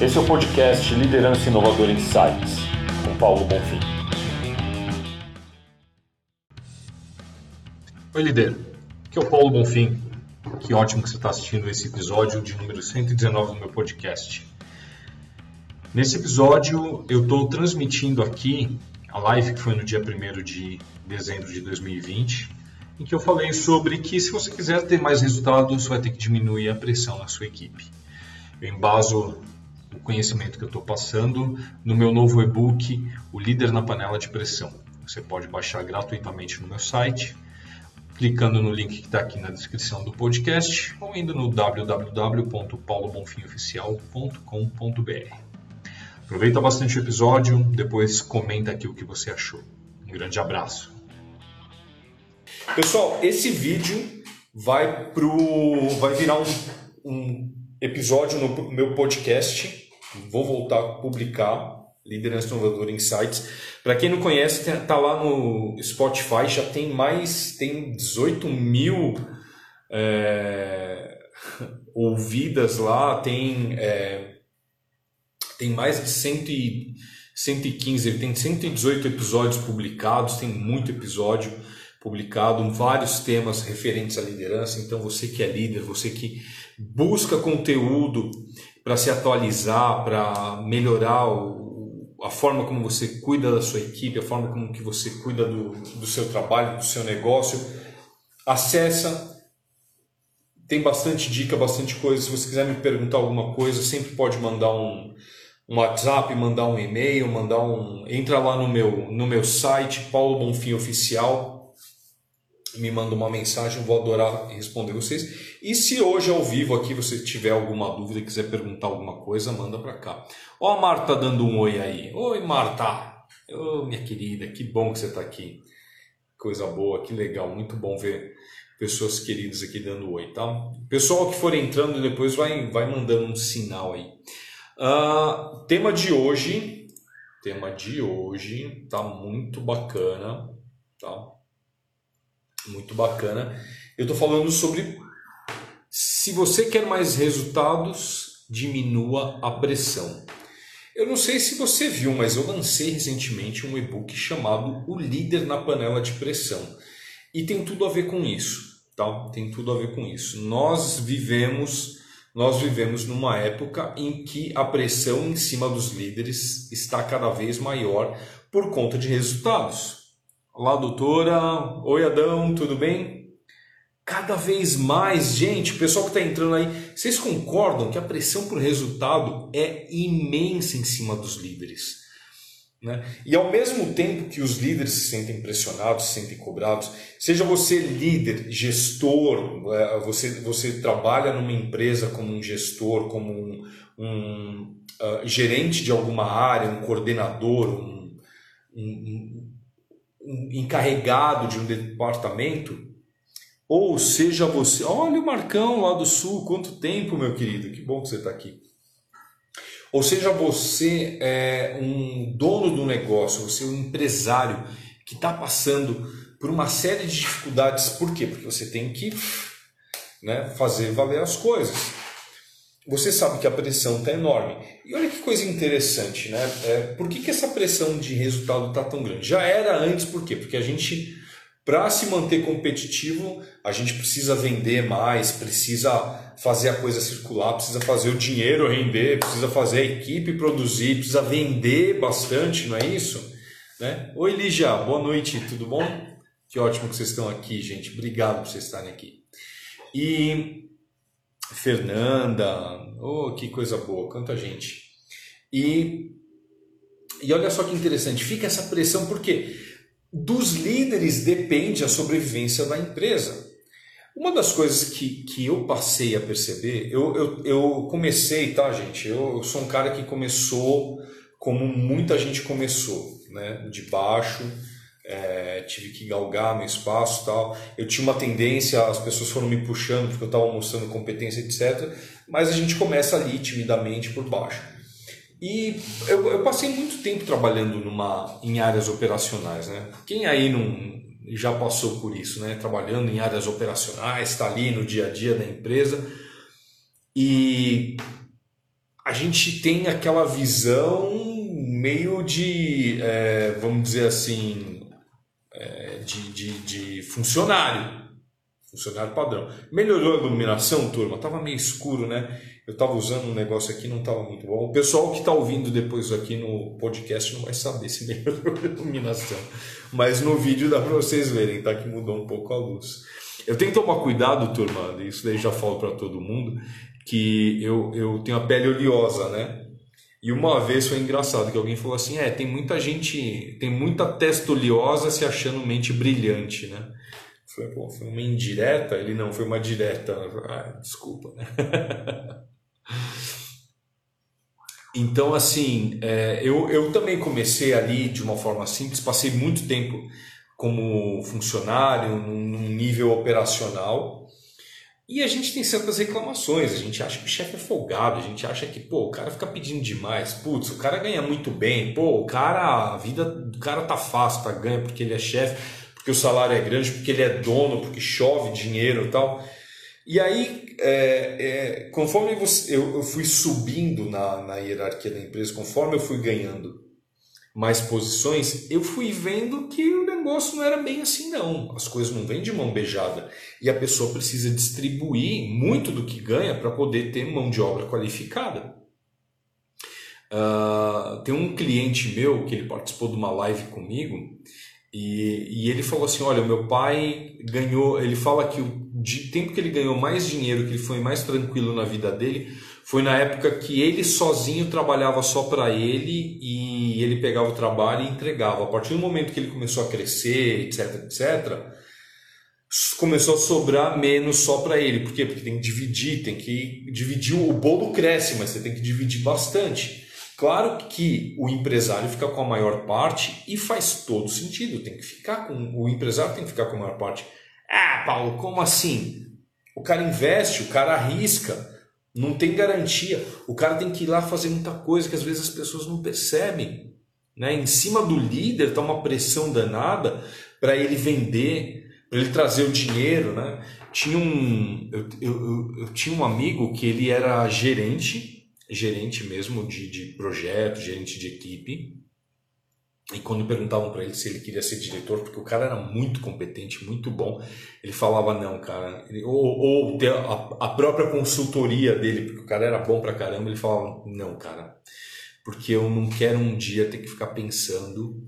Esse é o podcast Liderança Inovadora Insights, com Paulo Bonfim. Oi, líder. Aqui é o Paulo Bonfim. Que ótimo que você está assistindo esse episódio de número 119 do meu podcast. Nesse episódio, eu estou transmitindo aqui a live que foi no dia 1 de dezembro de 2020, em que eu falei sobre que se você quiser ter mais resultados, você vai ter que diminuir a pressão na sua equipe. Eu embaso o conhecimento que eu estou passando no meu novo e-book, O Líder na Panela de Pressão. Você pode baixar gratuitamente no meu site, clicando no link que está aqui na descrição do podcast ou indo no www.paulobonfimoficial.com.br. Aproveita bastante o episódio, depois comenta aqui o que você achou. Um grande abraço. Pessoal, esse vídeo vai pro vai virar um, um episódio no meu podcast. Vou voltar a publicar Liderança Inovadora Insights. Para quem não conhece, tá lá no Spotify, já tem mais, tem 18 mil é, ouvidas lá, tem, é, tem mais de 100 e, 115, ele tem 118 episódios publicados, tem muito episódio publicado, vários temas referentes à liderança. Então, você que é líder, você que busca conteúdo para se atualizar, para melhorar o, a forma como você cuida da sua equipe, a forma como que você cuida do, do seu trabalho, do seu negócio, acessa. Tem bastante dica, bastante coisa. Se você quiser me perguntar alguma coisa, sempre pode mandar um, um WhatsApp, mandar um e-mail, mandar um. Entra lá no meu, no meu site, Paulo Bonfim Oficial me manda uma mensagem, vou adorar responder vocês. E se hoje ao vivo aqui você tiver alguma dúvida, quiser perguntar alguma coisa, manda para cá. Ó a Marta dando um oi aí. Oi Marta, oh, minha querida, que bom que você está aqui. Coisa boa, que legal, muito bom ver pessoas queridas aqui dando oi, tá? Pessoal que for entrando depois vai, vai mandando um sinal aí. Uh, tema de hoje, tema de hoje tá muito bacana, tá? Muito bacana. Eu estou falando sobre se você quer mais resultados, diminua a pressão. Eu não sei se você viu, mas eu lancei recentemente um e-book chamado O Líder na Panela de Pressão. E tem tudo a ver com isso, tá? Tem tudo a ver com isso. Nós vivemos, nós vivemos numa época em que a pressão em cima dos líderes está cada vez maior por conta de resultados. Olá, doutora. Oi, Adão, tudo bem? Cada vez mais, gente, o pessoal que está entrando aí, vocês concordam que a pressão por resultado é imensa em cima dos líderes? Né? E ao mesmo tempo que os líderes se sentem pressionados, se sentem cobrados, seja você líder, gestor, é, você, você trabalha numa empresa como um gestor, como um, um uh, gerente de alguma área, um coordenador, um, um encarregado de um departamento, ou seja você, olha o Marcão lá do Sul, quanto tempo, meu querido, que bom que você está aqui. Ou seja você é um dono do negócio, você é um empresário que está passando por uma série de dificuldades. Por quê? Porque você tem que né, fazer valer as coisas você sabe que a pressão está enorme. E olha que coisa interessante, né? É, por que, que essa pressão de resultado está tão grande? Já era antes, por quê? Porque a gente, para se manter competitivo, a gente precisa vender mais, precisa fazer a coisa circular, precisa fazer o dinheiro render, precisa fazer a equipe produzir, precisa vender bastante, não é isso? Né? Oi, Lígia, boa noite, tudo bom? Que ótimo que vocês estão aqui, gente. Obrigado por vocês estarem aqui. E Fernanda, oh, que coisa boa, quanta gente. E, e olha só que interessante, fica essa pressão porque dos líderes depende a sobrevivência da empresa. Uma das coisas que, que eu passei a perceber, eu, eu, eu comecei, tá, gente? Eu, eu sou um cara que começou como muita gente começou, né? De baixo é, tive que galgar meu espaço tal. Eu tinha uma tendência, as pessoas foram me puxando porque eu estava mostrando competência, etc. Mas a gente começa ali timidamente por baixo. E eu, eu, passei muito tempo trabalhando numa, em áreas operacionais, né? Quem aí não já passou por isso, né? Trabalhando em áreas operacionais, está ali no dia a dia da empresa. E a gente tem aquela visão meio de, é, vamos dizer assim, de, de, de, funcionário. Funcionário padrão. Melhorou a iluminação, turma? Tava meio escuro, né? Eu estava usando um negócio aqui não estava muito bom. O pessoal que está ouvindo depois aqui no podcast não vai saber se melhorou a iluminação. Mas no vídeo dá para vocês verem, tá? Que mudou um pouco a luz. Eu tenho que tomar cuidado, turma, isso daí já falo para todo mundo, que eu, eu tenho a pele oleosa, né? E uma vez foi engraçado que alguém falou assim: é, tem muita gente, tem muita testa oleosa se achando mente brilhante, né? Foi, pô, foi uma indireta? Ele não, foi uma direta. Ah, desculpa, né? Então, assim, é, eu, eu também comecei ali de uma forma simples, passei muito tempo como funcionário, num nível operacional, e a gente tem certas reclamações, a gente acha que o chefe é folgado, a gente acha que, pô, o cara fica pedindo demais, putz, o cara ganha muito bem, pô, o cara, a vida do cara tá fácil, tá ganha porque ele é chefe, porque o salário é grande, porque ele é dono, porque chove dinheiro e tal. E aí, é, é, conforme você, eu, eu, fui subindo na, na hierarquia da empresa, conforme eu fui ganhando mais posições, eu fui vendo que negócio não era bem assim, não. As coisas não vêm de mão beijada. E a pessoa precisa distribuir muito do que ganha para poder ter mão de obra qualificada. Uh, tem um cliente meu que ele participou de uma live comigo e, e ele falou assim: Olha, meu pai ganhou. Ele fala que o de tempo que ele ganhou mais dinheiro, que ele foi mais tranquilo na vida dele, foi na época que ele sozinho trabalhava só para ele e ele pegava o trabalho e entregava. A partir do momento que ele começou a crescer, etc, etc, começou a sobrar menos só para ele. Por quê? Porque tem que dividir, tem que dividir. O bolo cresce, mas você tem que dividir bastante. Claro que o empresário fica com a maior parte e faz todo sentido. Tem que ficar com o empresário tem que ficar com a maior parte. Ah, Paulo, como assim? O cara investe, o cara arrisca, não tem garantia. O cara tem que ir lá fazer muita coisa que às vezes as pessoas não percebem. Né? Em cima do líder está uma pressão danada para ele vender, para ele trazer o dinheiro. Né? Tinha um, eu, eu, eu, tinha um amigo que ele era gerente, gerente mesmo de, de projeto, gerente de equipe. E quando perguntavam para ele se ele queria ser diretor, porque o cara era muito competente, muito bom, ele falava não, cara. Ele, ou, ou a, a, própria consultoria dele, porque o cara era bom pra caramba, ele falava não, cara, porque eu não quero um dia ter que ficar pensando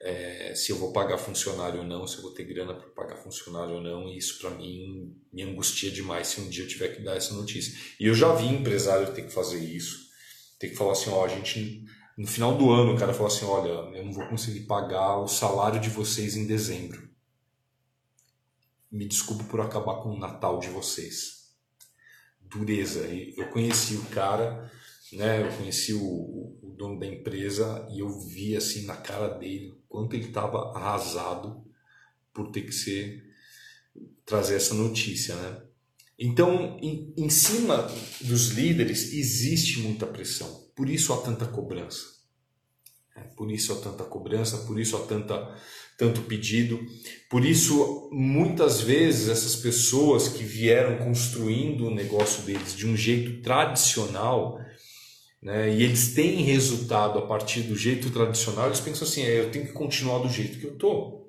é, se eu vou pagar funcionário ou não, se eu vou ter grana para pagar funcionário ou não. E isso para mim me angustia demais se um dia eu tiver que dar essa notícia. E eu já vi empresário ter que fazer isso, ter que falar assim, ó, a gente no final do ano, o cara falou assim: Olha, eu não vou conseguir pagar o salário de vocês em dezembro. Me desculpe por acabar com o Natal de vocês. Dureza. Eu conheci o cara, né? Eu conheci o, o dono da empresa e eu vi assim na cara dele quanto ele estava arrasado por ter que ser trazer essa notícia, né? Então, em, em cima dos líderes existe muita pressão. Por isso há tanta cobrança. É, por isso há tanta cobrança, por isso há tanta, tanto pedido. Por isso, muitas vezes, essas pessoas que vieram construindo o negócio deles de um jeito tradicional, né, e eles têm resultado a partir do jeito tradicional, eles pensam assim: é, eu tenho que continuar do jeito que eu estou.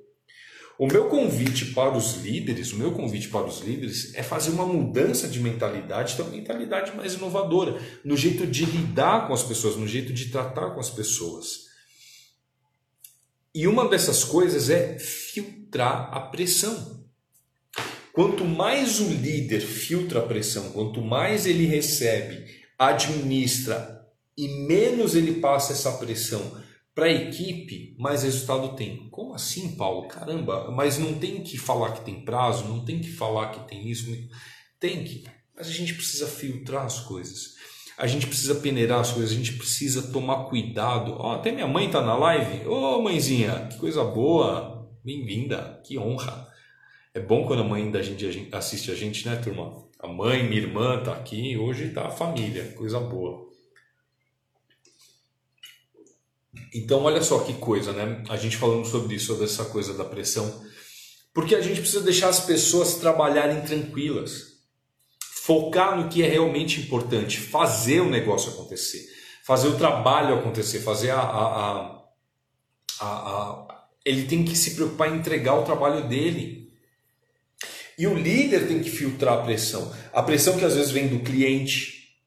O meu convite para os líderes, o meu convite para os líderes é fazer uma mudança de mentalidade, ter uma mentalidade mais inovadora, no jeito de lidar com as pessoas, no jeito de tratar com as pessoas. E uma dessas coisas é filtrar a pressão. Quanto mais o líder filtra a pressão, quanto mais ele recebe, administra e menos ele passa essa pressão para a equipe, mais resultado tem. Como assim, Paulo? Caramba, mas não tem que falar que tem prazo, não tem que falar que tem isso. Tem que, mas a gente precisa filtrar as coisas. A gente precisa peneirar as coisas, a gente precisa tomar cuidado. Oh, até minha mãe está na live. Ô oh, mãezinha, que coisa boa, bem-vinda, que honra. É bom quando a mãe da gente assiste a gente, né, turma? A mãe, minha irmã tá aqui, hoje tá a família, coisa boa. Então, olha só que coisa, né? A gente falando sobre isso, sobre essa coisa da pressão. Porque a gente precisa deixar as pessoas trabalharem tranquilas. focar no que é realmente importante, fazer o negócio acontecer, fazer o trabalho acontecer, fazer a, a, a, a ele tem que se preocupar em entregar o trabalho dele. E o líder tem que filtrar a pressão. A pressão que às vezes vem do cliente,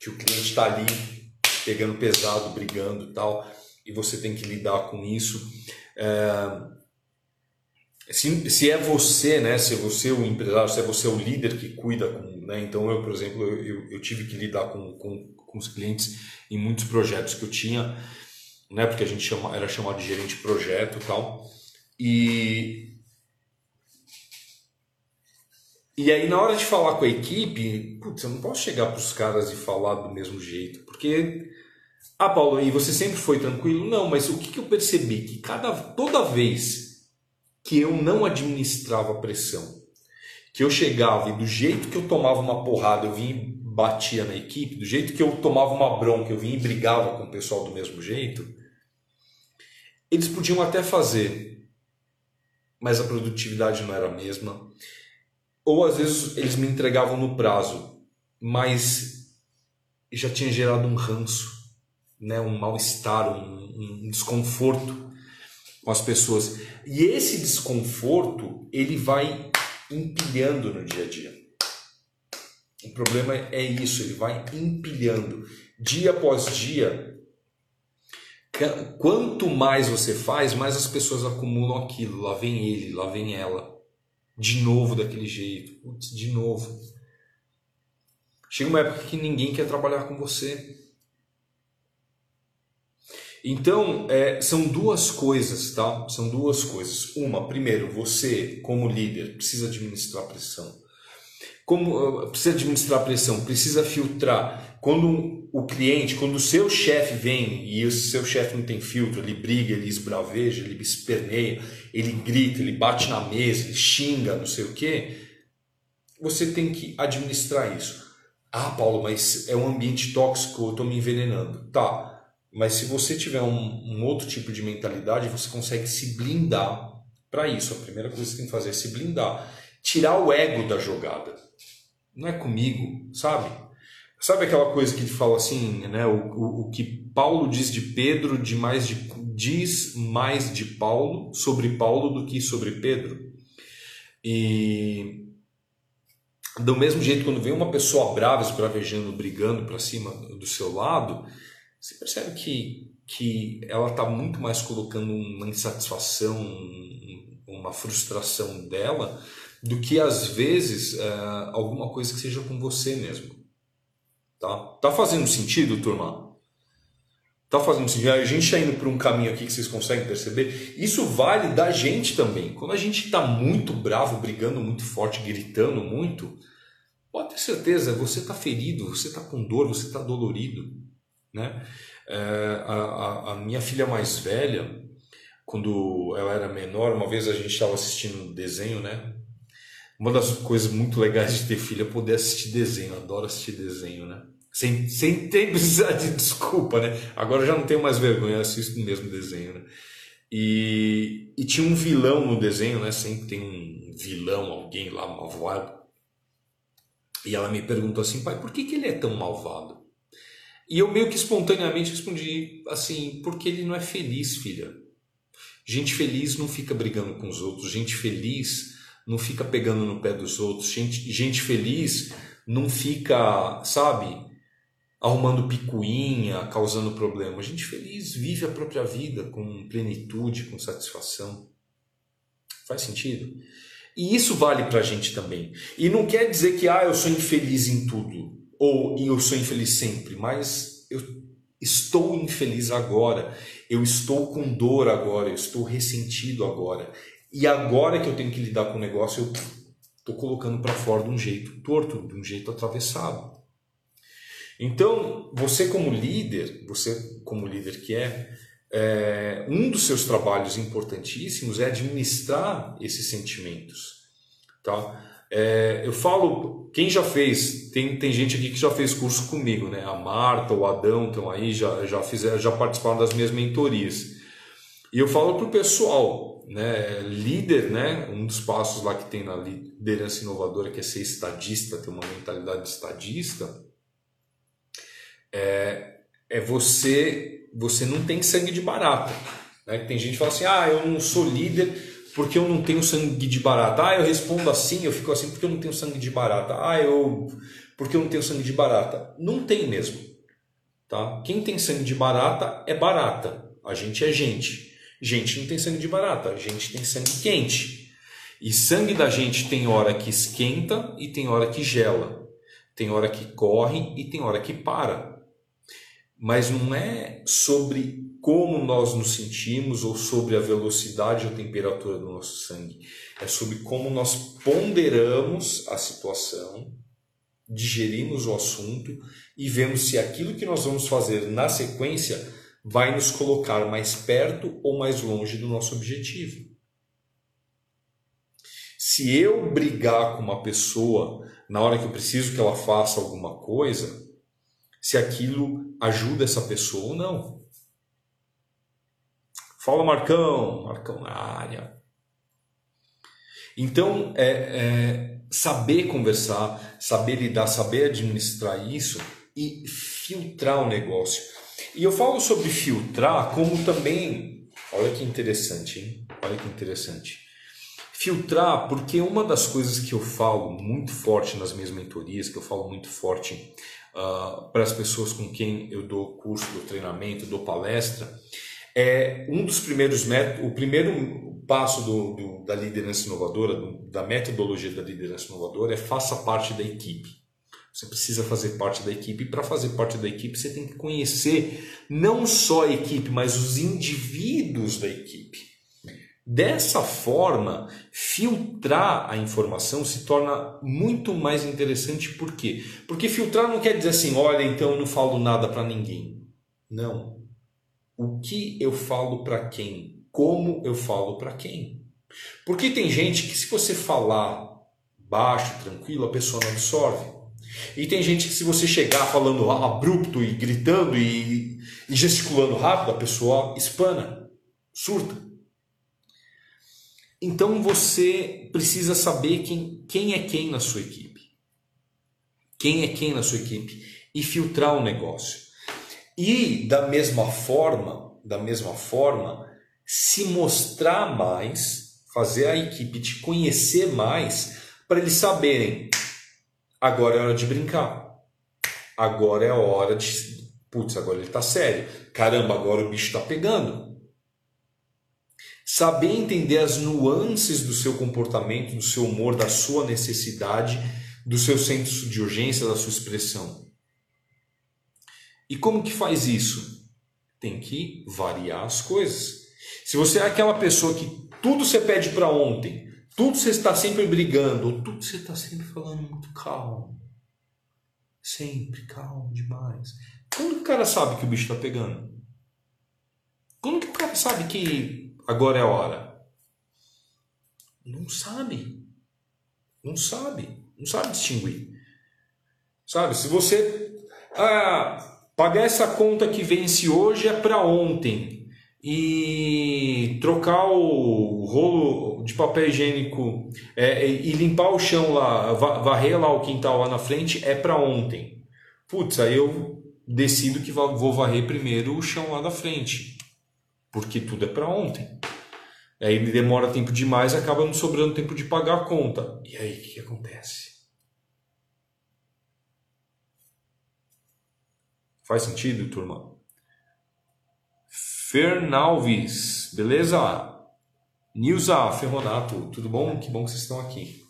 que o cliente está ali pegando pesado, brigando tal, e você tem que lidar com isso. É, se, se é você, né, se é você o empresário, se é você o líder que cuida, com, né, então eu, por exemplo, eu, eu tive que lidar com, com, com os clientes em muitos projetos que eu tinha, né, porque a gente chama, era chamado de gerente de projeto e tal, e e aí, na hora de falar com a equipe, putz, eu não posso chegar para os caras e falar do mesmo jeito, porque. Ah, Paulo, e você sempre foi tranquilo? Não, mas o que, que eu percebi? Que cada, toda vez que eu não administrava pressão, que eu chegava e do jeito que eu tomava uma porrada, eu vinha e batia na equipe, do jeito que eu tomava uma bronca, eu vinha e brigava com o pessoal do mesmo jeito, eles podiam até fazer, mas a produtividade não era a mesma ou às vezes eles me entregavam no prazo, mas já tinha gerado um ranço, né, um mal-estar, um, um desconforto com as pessoas. E esse desconforto ele vai empilhando no dia a dia. O problema é isso, ele vai empilhando dia após dia. Quanto mais você faz, mais as pessoas acumulam aquilo. Lá vem ele, lá vem ela de novo daquele jeito, putz, de novo. Chega uma época que ninguém quer trabalhar com você. Então, é, são duas coisas, tá? São duas coisas. Uma, primeiro, você, como líder, precisa administrar pressão. Como precisa administrar pressão, precisa filtrar. Quando o cliente, quando o seu chefe vem e o seu chefe não tem filtro, ele briga, ele esbraveja, ele esperneia, ele grita, ele bate na mesa, ele xinga, não sei o quê, você tem que administrar isso. Ah, Paulo, mas é um ambiente tóxico, eu estou me envenenando. Tá, mas se você tiver um, um outro tipo de mentalidade, você consegue se blindar para isso. A primeira coisa que você tem que fazer é se blindar. Tirar o ego da jogada. Não é comigo, sabe? Sabe aquela coisa que fala assim, né? O, o, o, que Paulo diz de Pedro de mais de, diz mais de Paulo sobre Paulo do que sobre Pedro. E do mesmo jeito, quando vem uma pessoa brava, esbravejando, brigando para cima do seu lado, você percebe que, que ela está muito mais colocando uma insatisfação, uma frustração dela, do que às vezes é, alguma coisa que seja com você mesmo. Tá? Tá fazendo sentido, turma? Tá fazendo sentido? A gente está indo por um caminho aqui que vocês conseguem perceber. Isso vale da gente também. Quando a gente está muito bravo, brigando muito forte, gritando muito, pode ter certeza, você está ferido, você está com dor, você está dolorido. Né? É, a, a, minha filha mais velha, quando ela era menor, uma vez a gente estava assistindo um desenho, né? Uma das coisas muito legais de ter filho é poder assistir desenho. Eu adoro assistir desenho, né? Sem, sem ter precisar de desculpa, né? Agora eu já não tenho mais vergonha, eu assisto o mesmo desenho, né? E, e tinha um vilão no desenho, né? Sempre tem um vilão, alguém lá malvado. E ela me perguntou assim, pai, por que, que ele é tão malvado? E eu meio que espontaneamente respondi assim, porque ele não é feliz, filha. Gente feliz não fica brigando com os outros. Gente feliz não fica pegando no pé dos outros. Gente, gente feliz não fica, sabe, arrumando picuinha, causando problema. Gente feliz vive a própria vida com plenitude, com satisfação. Faz sentido? E isso vale para a gente também. E não quer dizer que ah, eu sou infeliz em tudo, ou eu sou infeliz sempre, mas eu estou infeliz agora, eu estou com dor agora, eu estou ressentido agora. E agora que eu tenho que lidar com o negócio, eu estou colocando para fora de um jeito torto, de um jeito atravessado. Então, você como líder, você como líder que é, é, um dos seus trabalhos importantíssimos é administrar esses sentimentos, tá? É, eu falo, quem já fez, tem, tem gente aqui que já fez curso comigo, né? A Marta, o Adão estão aí, já, já, fizeram, já participaram das minhas mentorias. E eu falo para o pessoal, né, líder, né, um dos passos lá que tem na liderança inovadora, que é ser estadista, ter uma mentalidade estadista, é, é você, você não tem sangue de barata. Né? Tem gente que fala assim, ah, eu não sou líder porque eu não tenho sangue de barata. Ah, eu respondo assim, eu fico assim porque eu não tenho sangue de barata. Ah, eu porque eu não tenho sangue de barata. Não tem mesmo. Tá? Quem tem sangue de barata é barata. A gente é gente. Gente não tem sangue de barata, a gente tem sangue quente. E sangue da gente tem hora que esquenta e tem hora que gela. Tem hora que corre e tem hora que para. Mas não é sobre como nós nos sentimos ou sobre a velocidade ou temperatura do nosso sangue. É sobre como nós ponderamos a situação, digerimos o assunto e vemos se aquilo que nós vamos fazer na sequência vai nos colocar mais perto ou mais longe do nosso objetivo. Se eu brigar com uma pessoa na hora que eu preciso que ela faça alguma coisa, se aquilo ajuda essa pessoa ou não. Fala Marcão, Marcão na área. Então, é, é, saber conversar, saber lidar, saber administrar isso e filtrar o negócio. E eu falo sobre filtrar como também, olha que interessante, hein? Olha que interessante. Filtrar, porque uma das coisas que eu falo muito forte nas minhas mentorias, que eu falo muito forte uh, para as pessoas com quem eu dou curso, dou treinamento, dou palestra, é um dos primeiros métodos, o primeiro passo do, do, da liderança inovadora, do, da metodologia da liderança inovadora é faça parte da equipe. Você precisa fazer parte da equipe e para fazer parte da equipe você tem que conhecer não só a equipe, mas os indivíduos da equipe. Dessa forma, filtrar a informação se torna muito mais interessante. Por quê? Porque filtrar não quer dizer assim, olha, então eu não falo nada para ninguém. Não o que eu falo para quem, como eu falo para quem. Porque tem gente que se você falar baixo, tranquilo, a pessoa não absorve. E tem gente que se você chegar falando abrupto e gritando e, e gesticulando rápido, a pessoa espana, surta. Então você precisa saber quem, quem é quem na sua equipe. Quem é quem na sua equipe e filtrar o negócio. E da mesma forma, da mesma forma, se mostrar mais, fazer a equipe te conhecer mais, para eles saberem, agora é hora de brincar. Agora é a hora de, putz, agora ele está sério. Caramba, agora o bicho está pegando. Saber entender as nuances do seu comportamento, do seu humor, da sua necessidade, do seu senso de urgência, da sua expressão. E como que faz isso? Tem que variar as coisas. Se você é aquela pessoa que tudo você pede para ontem, tudo você está sempre brigando, tudo você está sempre falando muito calmo, sempre calmo demais. Quando o cara sabe que o bicho está pegando? Quando que o cara sabe que agora é a hora? Não sabe. Não sabe. Não sabe distinguir. Sabe? Se você. Ah, Pagar essa conta que vence hoje é para ontem. E trocar o rolo de papel higiênico é, e limpar o chão lá, varrer lá o quintal lá na frente é para ontem. Putz, aí eu decido que vou varrer primeiro o chão lá da frente, porque tudo é para ontem. Aí demora tempo demais, acaba não sobrando tempo de pagar a conta. E aí o que, que acontece? Faz sentido, turma? Fernalves, beleza? Nilza Ferronato, tudo bom? Que bom que vocês estão aqui.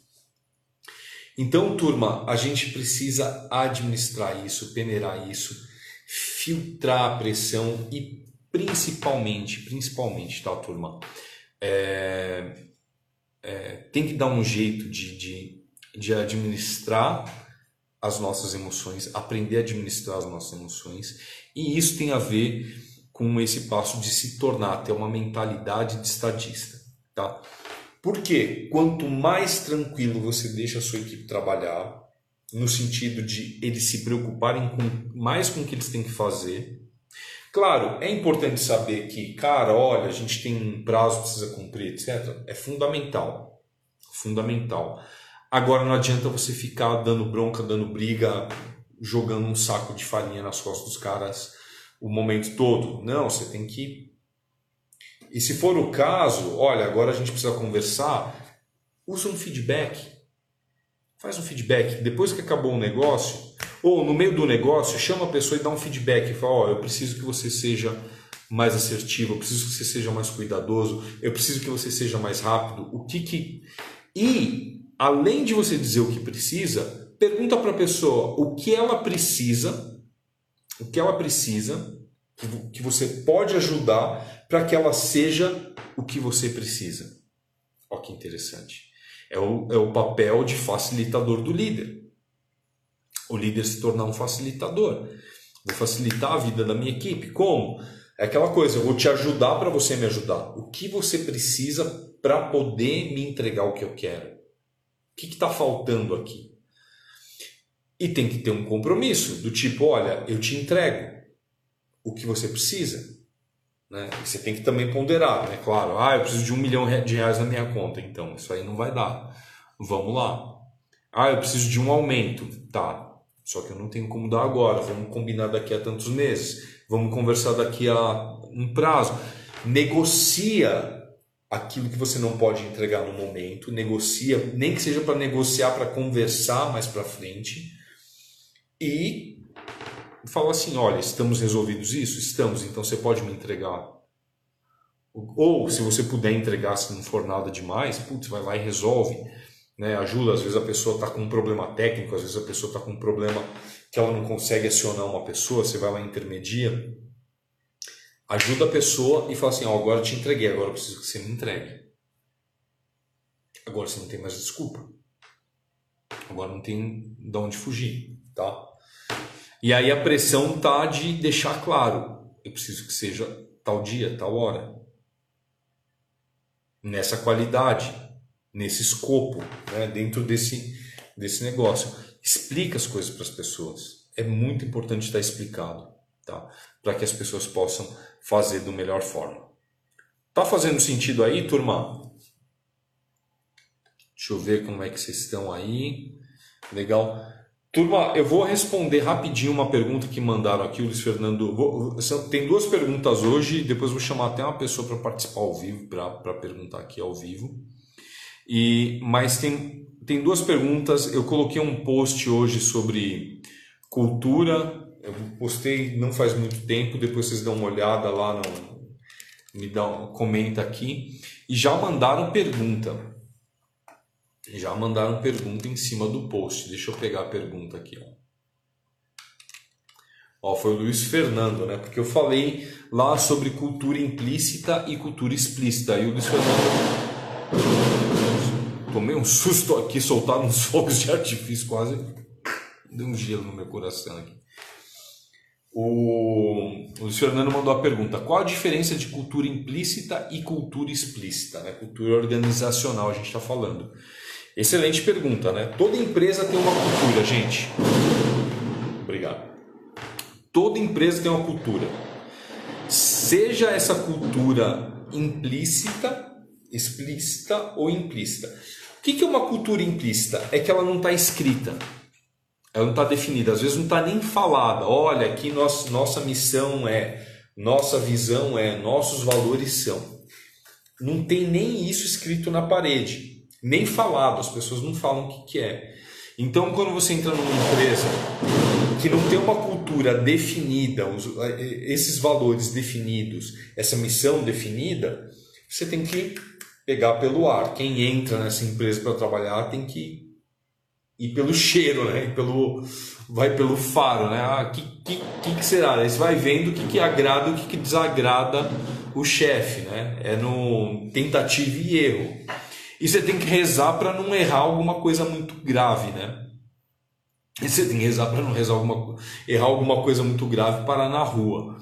Então, turma, a gente precisa administrar isso, peneirar isso, filtrar a pressão e principalmente, principalmente, tá, turma? É, é, tem que dar um jeito de, de, de administrar as nossas emoções, aprender a administrar as nossas emoções, e isso tem a ver com esse passo de se tornar, ter uma mentalidade de estadista, tá? Porque quanto mais tranquilo você deixa a sua equipe trabalhar, no sentido de eles se preocuparem com, mais com o que eles têm que fazer, Claro, é importante saber que, cara, olha, a gente tem um prazo, precisa cumprir, etc. É fundamental. Fundamental. Agora não adianta você ficar dando bronca, dando briga, jogando um saco de farinha nas costas dos caras o momento todo. Não, você tem que. E se for o caso, olha, agora a gente precisa conversar, usa um feedback Faz um feedback. Depois que acabou o negócio, ou no meio do negócio, chama a pessoa e dá um feedback. Fala: Ó, oh, eu preciso que você seja mais assertivo, eu preciso que você seja mais cuidadoso, eu preciso que você seja mais rápido. O que que. E, além de você dizer o que precisa, pergunta para a pessoa o que ela precisa, o que ela precisa, que você pode ajudar para que ela seja o que você precisa. Olha que interessante. É o, é o papel de facilitador do líder. O líder se tornar um facilitador. Vou facilitar a vida da minha equipe. Como? É aquela coisa, eu vou te ajudar para você me ajudar. O que você precisa para poder me entregar o que eu quero? O que está faltando aqui? E tem que ter um compromisso do tipo, olha, eu te entrego o que você precisa. Né? você tem que também ponderar, né? Claro, ah, eu preciso de um milhão de reais na minha conta, então isso aí não vai dar. Vamos lá. Ah, eu preciso de um aumento, tá? Só que eu não tenho como dar agora. Vamos combinar daqui a tantos meses. Vamos conversar daqui a um prazo. Negocia aquilo que você não pode entregar no momento. Negocia, nem que seja para negociar, para conversar mais para frente. E fala assim: olha, estamos resolvidos isso? Estamos, então você pode me entregar. Ou se você puder entregar, se não for nada demais, putz, vai lá e resolve. Né? Ajuda, às vezes a pessoa está com um problema técnico, às vezes a pessoa está com um problema que ela não consegue acionar uma pessoa, você vai lá e intermedia. Ajuda a pessoa e fala assim: ó, agora te entreguei, agora eu preciso que você me entregue. Agora você não tem mais desculpa. Agora não tem de onde fugir, tá? E aí a pressão tá de deixar claro, eu preciso que seja tal dia, tal hora. Nessa qualidade, nesse escopo, né, dentro desse, desse negócio. Explica as coisas para as pessoas. É muito importante estar explicado, tá? Para que as pessoas possam fazer da melhor forma. Tá fazendo sentido aí, turma? Deixa eu ver como é que vocês estão aí. Legal. Turma, eu vou responder rapidinho uma pergunta que mandaram aqui, o Luiz Fernando. Vou, tem duas perguntas hoje, depois vou chamar até uma pessoa para participar ao vivo, para perguntar aqui ao vivo. E Mas tem, tem duas perguntas. Eu coloquei um post hoje sobre cultura. Eu postei não faz muito tempo, depois vocês dão uma olhada lá, no, me dá um, comenta aqui. E já mandaram pergunta já mandaram pergunta em cima do post. Deixa eu pegar a pergunta aqui. Ó. Ó, foi o Luiz Fernando, né? Porque eu falei lá sobre cultura implícita e cultura explícita. E o Luiz Fernando. Tomei um susto aqui, soltaram uns fogos de artifício quase. Deu um gelo no meu coração aqui. O, o Fernando mandou a pergunta: qual a diferença de cultura implícita e cultura explícita? Né? Cultura organizacional, a gente está falando. Excelente pergunta, né? Toda empresa tem uma cultura, gente. Obrigado. Toda empresa tem uma cultura. Seja essa cultura implícita, explícita ou implícita. O que é uma cultura implícita? É que ela não está escrita, ela não está definida, às vezes não está nem falada. Olha, aqui nossa, nossa missão é, nossa visão é, nossos valores são. Não tem nem isso escrito na parede nem falado, as pessoas não falam o que, que é. Então, quando você entra numa empresa que não tem uma cultura definida, esses valores definidos, essa missão definida, você tem que pegar pelo ar. Quem entra nessa empresa para trabalhar tem que ir pelo cheiro, né? pelo, vai pelo faro, né? Ah, que, que, que será? Aí você vai vendo o que, que agrada o que, que desagrada o chefe, né? É no tentativa e erro. E você tem que rezar para não errar alguma coisa muito grave, né? E você tem que rezar para não rezar alguma, errar alguma coisa muito grave parar na rua.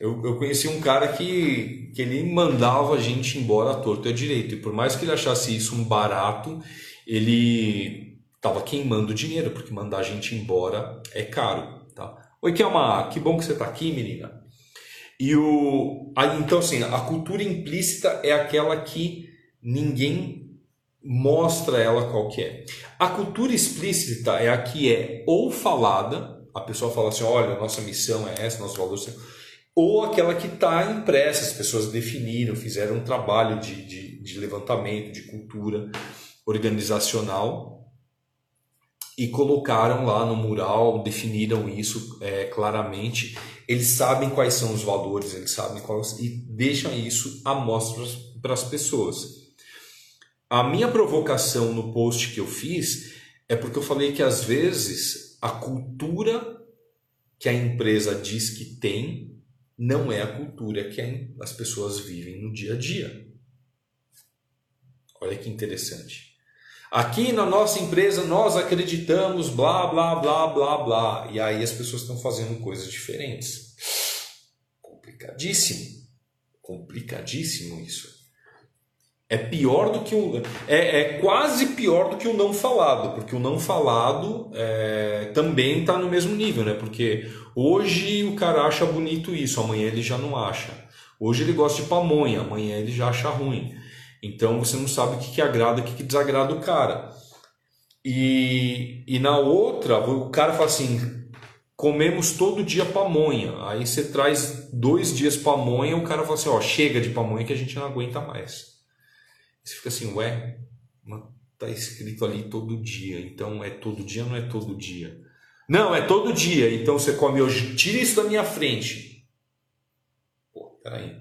Eu, eu conheci um cara que, que ele mandava a gente embora à torto e à direito. E por mais que ele achasse isso um barato, ele estava queimando dinheiro, porque mandar a gente embora é caro. Tá? Oi, Kelma, que bom que você está aqui, menina. E o, então, assim, a cultura implícita é aquela que ninguém mostra ela qual que é. A cultura explícita é a que é ou falada, a pessoa fala assim, olha, nossa missão é essa, nossos valores são... Ou aquela que está impressa, as pessoas definiram, fizeram um trabalho de, de, de levantamento, de cultura organizacional e colocaram lá no mural, definiram isso é, claramente. Eles sabem quais são os valores, eles sabem quais e deixam isso à mostra para as pessoas. A minha provocação no post que eu fiz é porque eu falei que às vezes a cultura que a empresa diz que tem não é a cultura que as pessoas vivem no dia a dia. Olha que interessante. Aqui na nossa empresa nós acreditamos blá blá blá blá blá e aí as pessoas estão fazendo coisas diferentes. Complicadíssimo. Complicadíssimo isso. É pior do que o. É, é quase pior do que o não falado, porque o não falado é, também está no mesmo nível, né? Porque hoje o cara acha bonito isso, amanhã ele já não acha. Hoje ele gosta de pamonha, amanhã ele já acha ruim. Então você não sabe o que, que agrada o que, que desagrada o cara. E, e na outra, o cara fala assim: comemos todo dia pamonha. Aí você traz dois dias pamonha, o cara fala assim: ó, chega de pamonha que a gente não aguenta mais. Você fica assim, ué, tá escrito ali todo dia, então é todo dia não é todo dia? Não, é todo dia, então você come hoje, tira isso da minha frente. Pô, peraí.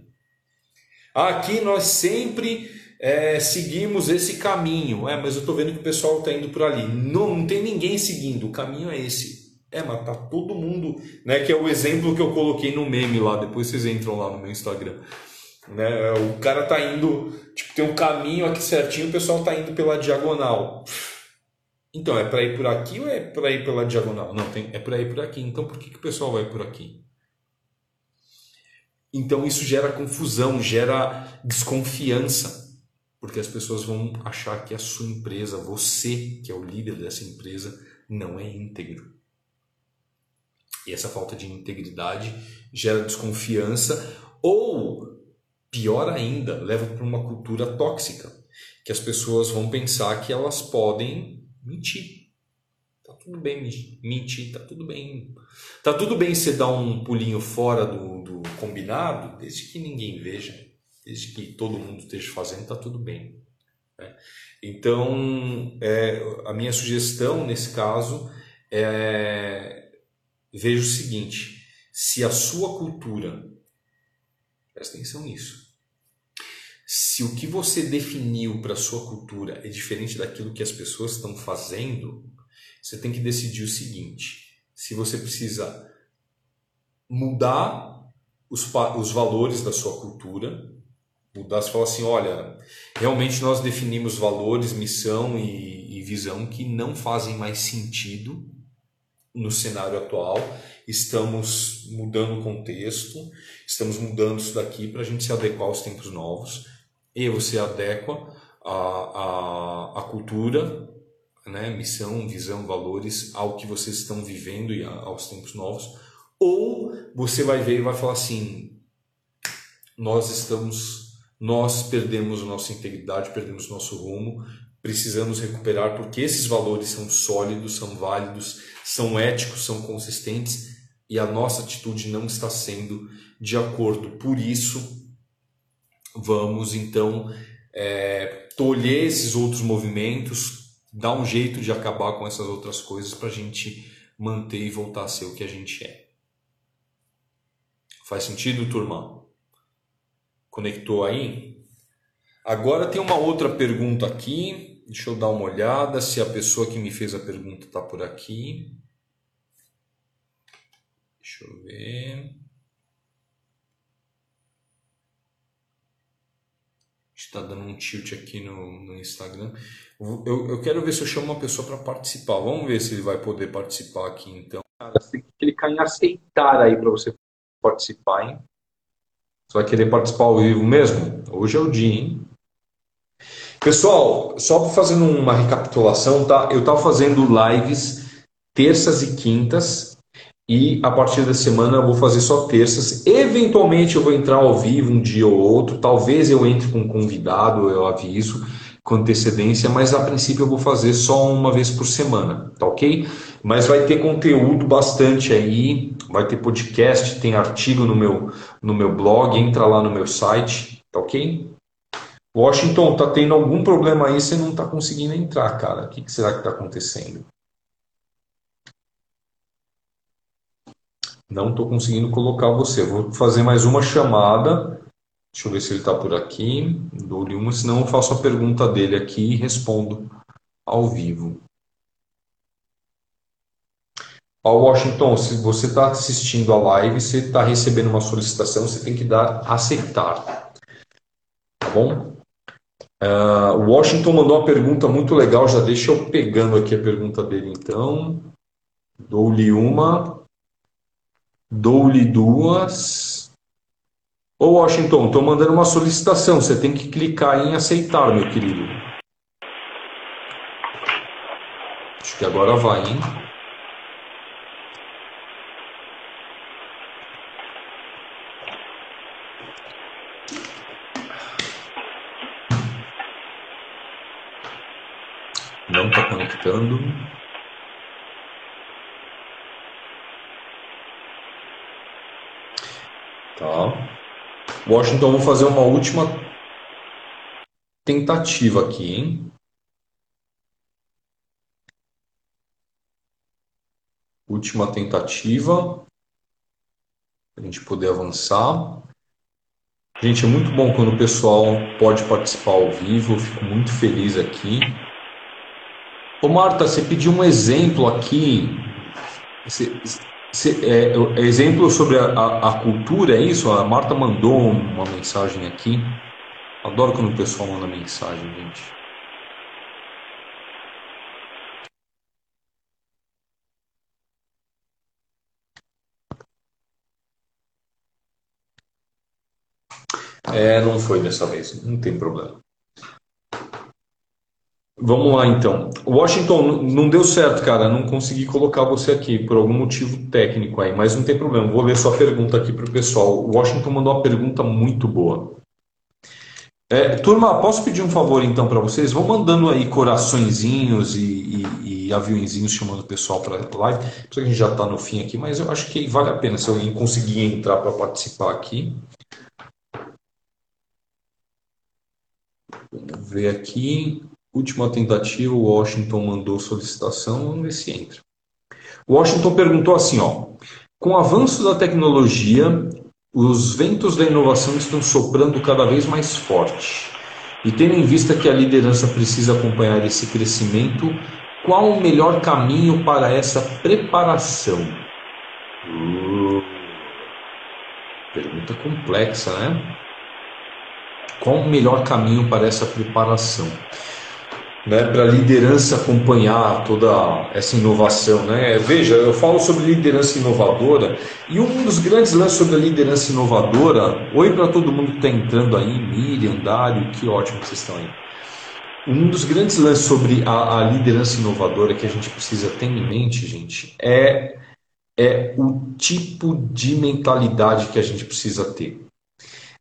Aqui nós sempre é, seguimos esse caminho, é, mas eu estou vendo que o pessoal está indo por ali. Não, não tem ninguém seguindo, o caminho é esse. É, mas tá todo mundo, né? Que é o exemplo que eu coloquei no meme lá, depois vocês entram lá no meu Instagram. Né? O cara tá indo, tipo, tem um caminho aqui certinho, o pessoal tá indo pela diagonal. Então, é para ir por aqui ou é para ir pela diagonal? Não, tem, é para ir por aqui. Então, por que, que o pessoal vai por aqui? Então, isso gera confusão, gera desconfiança, porque as pessoas vão achar que a sua empresa, você, que é o líder dessa empresa, não é íntegro. E essa falta de integridade gera desconfiança ou Pior ainda, leva para uma cultura tóxica, que as pessoas vão pensar que elas podem mentir. Tá tudo bem mentir, tá tudo bem. Tá tudo bem você dar um pulinho fora do, do combinado, desde que ninguém veja, desde que todo mundo esteja fazendo, tá tudo bem. Né? Então, é, a minha sugestão nesse caso é veja o seguinte: se a sua cultura, presta atenção nisso, se o que você definiu para sua cultura é diferente daquilo que as pessoas estão fazendo, você tem que decidir o seguinte: se você precisa mudar os, os valores da sua cultura, mudar, você fala assim, olha, realmente nós definimos valores, missão e, e visão que não fazem mais sentido no cenário atual, estamos mudando o contexto, estamos mudando isso daqui para a gente se adequar aos tempos novos e você adequa a, a, a cultura, né, missão, visão, valores ao que vocês estão vivendo e aos tempos novos, ou você vai ver e vai falar assim: nós estamos, nós perdemos nossa integridade, perdemos nosso rumo, precisamos recuperar porque esses valores são sólidos, são válidos, são éticos, são consistentes e a nossa atitude não está sendo de acordo. Por isso, Vamos então é, tolher esses outros movimentos, dar um jeito de acabar com essas outras coisas para a gente manter e voltar a ser o que a gente é. Faz sentido, turma? Conectou aí? Agora tem uma outra pergunta aqui. Deixa eu dar uma olhada se a pessoa que me fez a pergunta está por aqui. Deixa eu ver. Está dando um tilt aqui no, no Instagram. Eu, eu quero ver se eu chamo uma pessoa para participar. Vamos ver se ele vai poder participar aqui então. Cara, você tem que clicar em aceitar aí para você participar, hein? Você vai querer participar ao vivo mesmo? Hoje é o dia, hein? Pessoal, só fazendo uma recapitulação, tá? Eu estava fazendo lives terças e quintas E a partir da semana eu vou fazer só terças. Eventualmente eu vou entrar ao vivo um dia ou outro. Talvez eu entre com um convidado, eu aviso com antecedência, mas a princípio eu vou fazer só uma vez por semana, tá ok? Mas vai ter conteúdo bastante aí, vai ter podcast, tem artigo no meu, no meu blog, entra lá no meu site, tá ok? Washington, tá tendo algum problema aí, você não tá conseguindo entrar, cara. O que, que será que tá acontecendo? Não estou conseguindo colocar você. Vou fazer mais uma chamada. Deixa eu ver se ele está por aqui. Dou-lhe uma, senão eu faço a pergunta dele aqui e respondo ao vivo. Ó, Washington, se você está assistindo a live, você está recebendo uma solicitação, você tem que dar aceitar. Tá bom? Uh, Washington mandou uma pergunta muito legal, já deixa eu pegando aqui a pergunta dele então. Dou-lhe uma, dou-lhe duas. Ô Washington, estou mandando uma solicitação, você tem que clicar em aceitar, meu querido. Acho que agora vai, hein? Não está conectando. Tá. Washington, vou fazer uma última tentativa aqui, hein? Última tentativa. Para a gente poder avançar. Gente, é muito bom quando o pessoal pode participar ao vivo. Eu fico muito feliz aqui. Ô Marta, você pediu um exemplo aqui. Você, é, é, exemplo sobre a, a, a, cultura, é isso? A Marta mandou uma mensagem aqui. Adoro quando o pessoal manda mensagem, gente. É, não foi dessa vez, não tem problema. Vamos lá então. Washington, não deu certo, cara. Não consegui colocar você aqui por algum motivo técnico aí, mas não tem problema. Vou ler sua pergunta aqui para o pessoal. Washington mandou uma pergunta muito boa. É, turma, posso pedir um favor então para vocês? Vão mandando aí coraçõezinhos e, e, e chamando o pessoal para a live. Porque a gente já está no fim aqui, mas eu acho que vale a pena se alguém conseguir entrar para participar aqui. Vamos ver aqui. Última tentativa, Washington mandou solicitação, vamos ver se entra. Washington perguntou assim, ó, com o avanço da tecnologia, os ventos da inovação estão soprando cada vez mais forte. E tendo em vista que a liderança precisa acompanhar esse crescimento, qual o melhor caminho para essa preparação? Uh, pergunta complexa, né? Qual o melhor caminho para essa preparação? Né, para a liderança acompanhar toda essa inovação. Né? Veja, eu falo sobre liderança inovadora e um dos grandes lances sobre a liderança inovadora. Oi para todo mundo que está entrando aí, Miriam, Dário, que ótimo que vocês estão aí. Um dos grandes lances sobre a, a liderança inovadora que a gente precisa ter em mente, gente, é, é o tipo de mentalidade que a gente precisa ter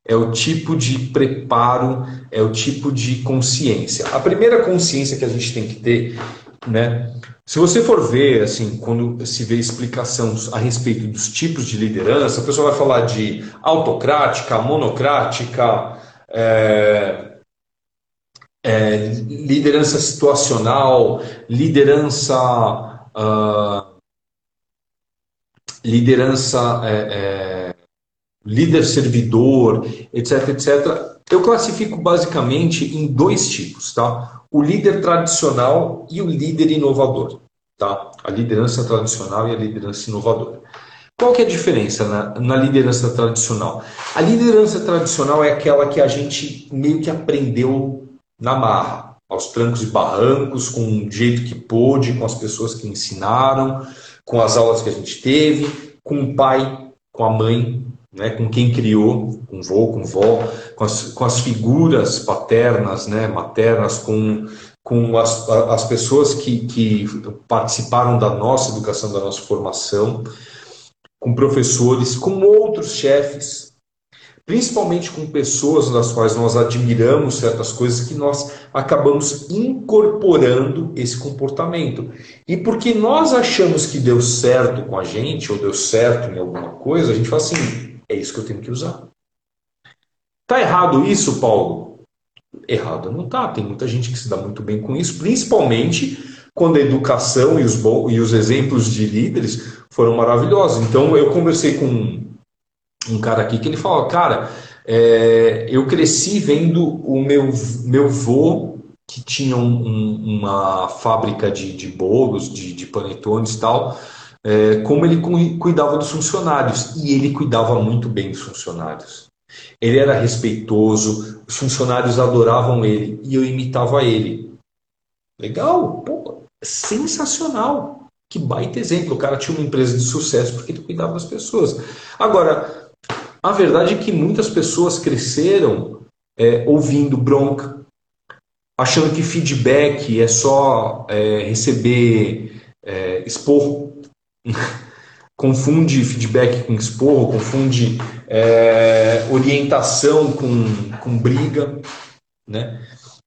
é o tipo de preparo, é o tipo de consciência. A primeira consciência que a gente tem que ter, né? Se você for ver, assim, quando se vê explicação a respeito dos tipos de liderança, a pessoa vai falar de autocrática, monocrática, é, é, liderança situacional, liderança. Uh, liderança é, é líder servidor, etc, etc. Eu classifico basicamente em dois tipos, tá? O líder tradicional e o líder inovador, tá? A liderança tradicional e a liderança inovadora. Qual que é a diferença na, na liderança tradicional? A liderança tradicional é aquela que a gente meio que aprendeu na marra, aos trancos e barrancos, com o jeito que pôde, com as pessoas que ensinaram, com as aulas que a gente teve, com o pai, com a mãe, né, com quem criou, com vô, com vó, com as, com as figuras paternas, né, maternas, com, com as, as pessoas que, que participaram da nossa educação, da nossa formação. com professores, com outros chefes, principalmente com pessoas das quais nós admiramos certas coisas que nós acabamos incorporando esse comportamento. E porque nós achamos que deu certo com a gente, ou deu certo em alguma coisa, a gente fala assim: é isso que eu tenho que usar. Tá errado isso, Paulo? Errado não tá. Tem muita gente que se dá muito bem com isso, principalmente quando a educação e os, e os exemplos de líderes foram maravilhosos. Então eu conversei com um cara aqui que ele falou, cara, é, eu cresci vendo o meu, meu vô, que tinha um, uma fábrica de, de bolos, de, de panetones e tal, é, como ele cuidava dos funcionários. E ele cuidava muito bem dos funcionários. Ele era respeitoso, os funcionários adoravam ele e eu imitava ele. Legal, pô, sensacional. Que baita exemplo. O cara tinha uma empresa de sucesso porque ele cuidava das pessoas. Agora, a verdade é que muitas pessoas cresceram é, ouvindo bronca, achando que feedback é só é, receber é, esporro. confunde feedback com esporro, confunde é, orientação com, com briga, né?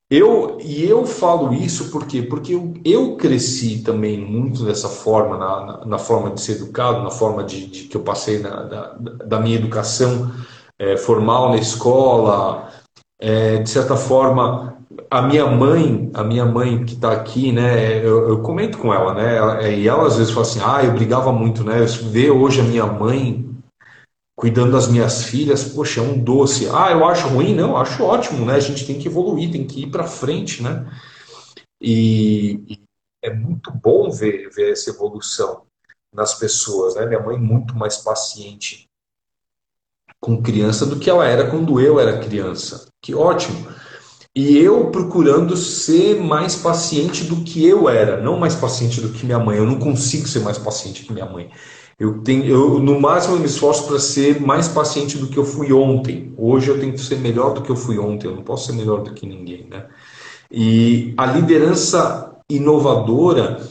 Eu, e eu falo isso porque, porque eu, eu cresci também muito dessa forma, na, na, na forma de ser educado, na forma de, de que eu passei na, da, da minha educação é, formal na escola. É, de certa forma, a minha mãe, a minha mãe que está aqui, né, eu, eu, comento com ela, né, e ela às vezes fala assim, ah, eu brigava muito, né, ver hoje a minha mãe cuidando das minhas filhas, poxa, é um doce. Ah, eu acho ruim? Não, eu acho ótimo, né? A gente tem que evoluir, tem que ir para frente, né? E, e, é muito bom ver, ver essa evolução nas pessoas, né? Minha mãe muito mais paciente com criança do que ela era quando eu era criança. Que ótimo. E eu procurando ser mais paciente do que eu era, não mais paciente do que minha mãe. Eu não consigo ser mais paciente que minha mãe. Eu tenho, eu, no máximo, eu me esforço para ser mais paciente do que eu fui ontem. Hoje eu tento ser melhor do que eu fui ontem. Eu não posso ser melhor do que ninguém, né? E a liderança inovadora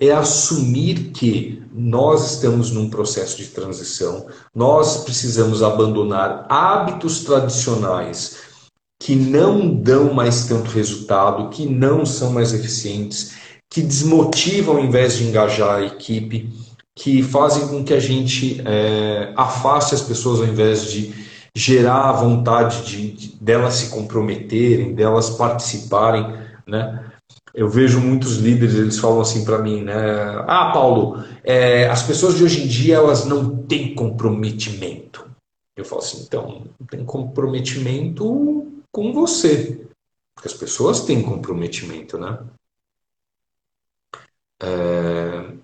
é assumir que nós estamos num processo de transição, nós precisamos abandonar hábitos tradicionais que não dão mais tanto resultado, que não são mais eficientes, que desmotivam ao invés de engajar a equipe que fazem com que a gente é, afaste as pessoas ao invés de gerar a vontade de, de, delas se comprometerem, delas participarem, né? Eu vejo muitos líderes, eles falam assim para mim, né? Ah, Paulo, é, as pessoas de hoje em dia elas não têm comprometimento. Eu falo assim, então, tem comprometimento com você, porque as pessoas têm comprometimento, né? É,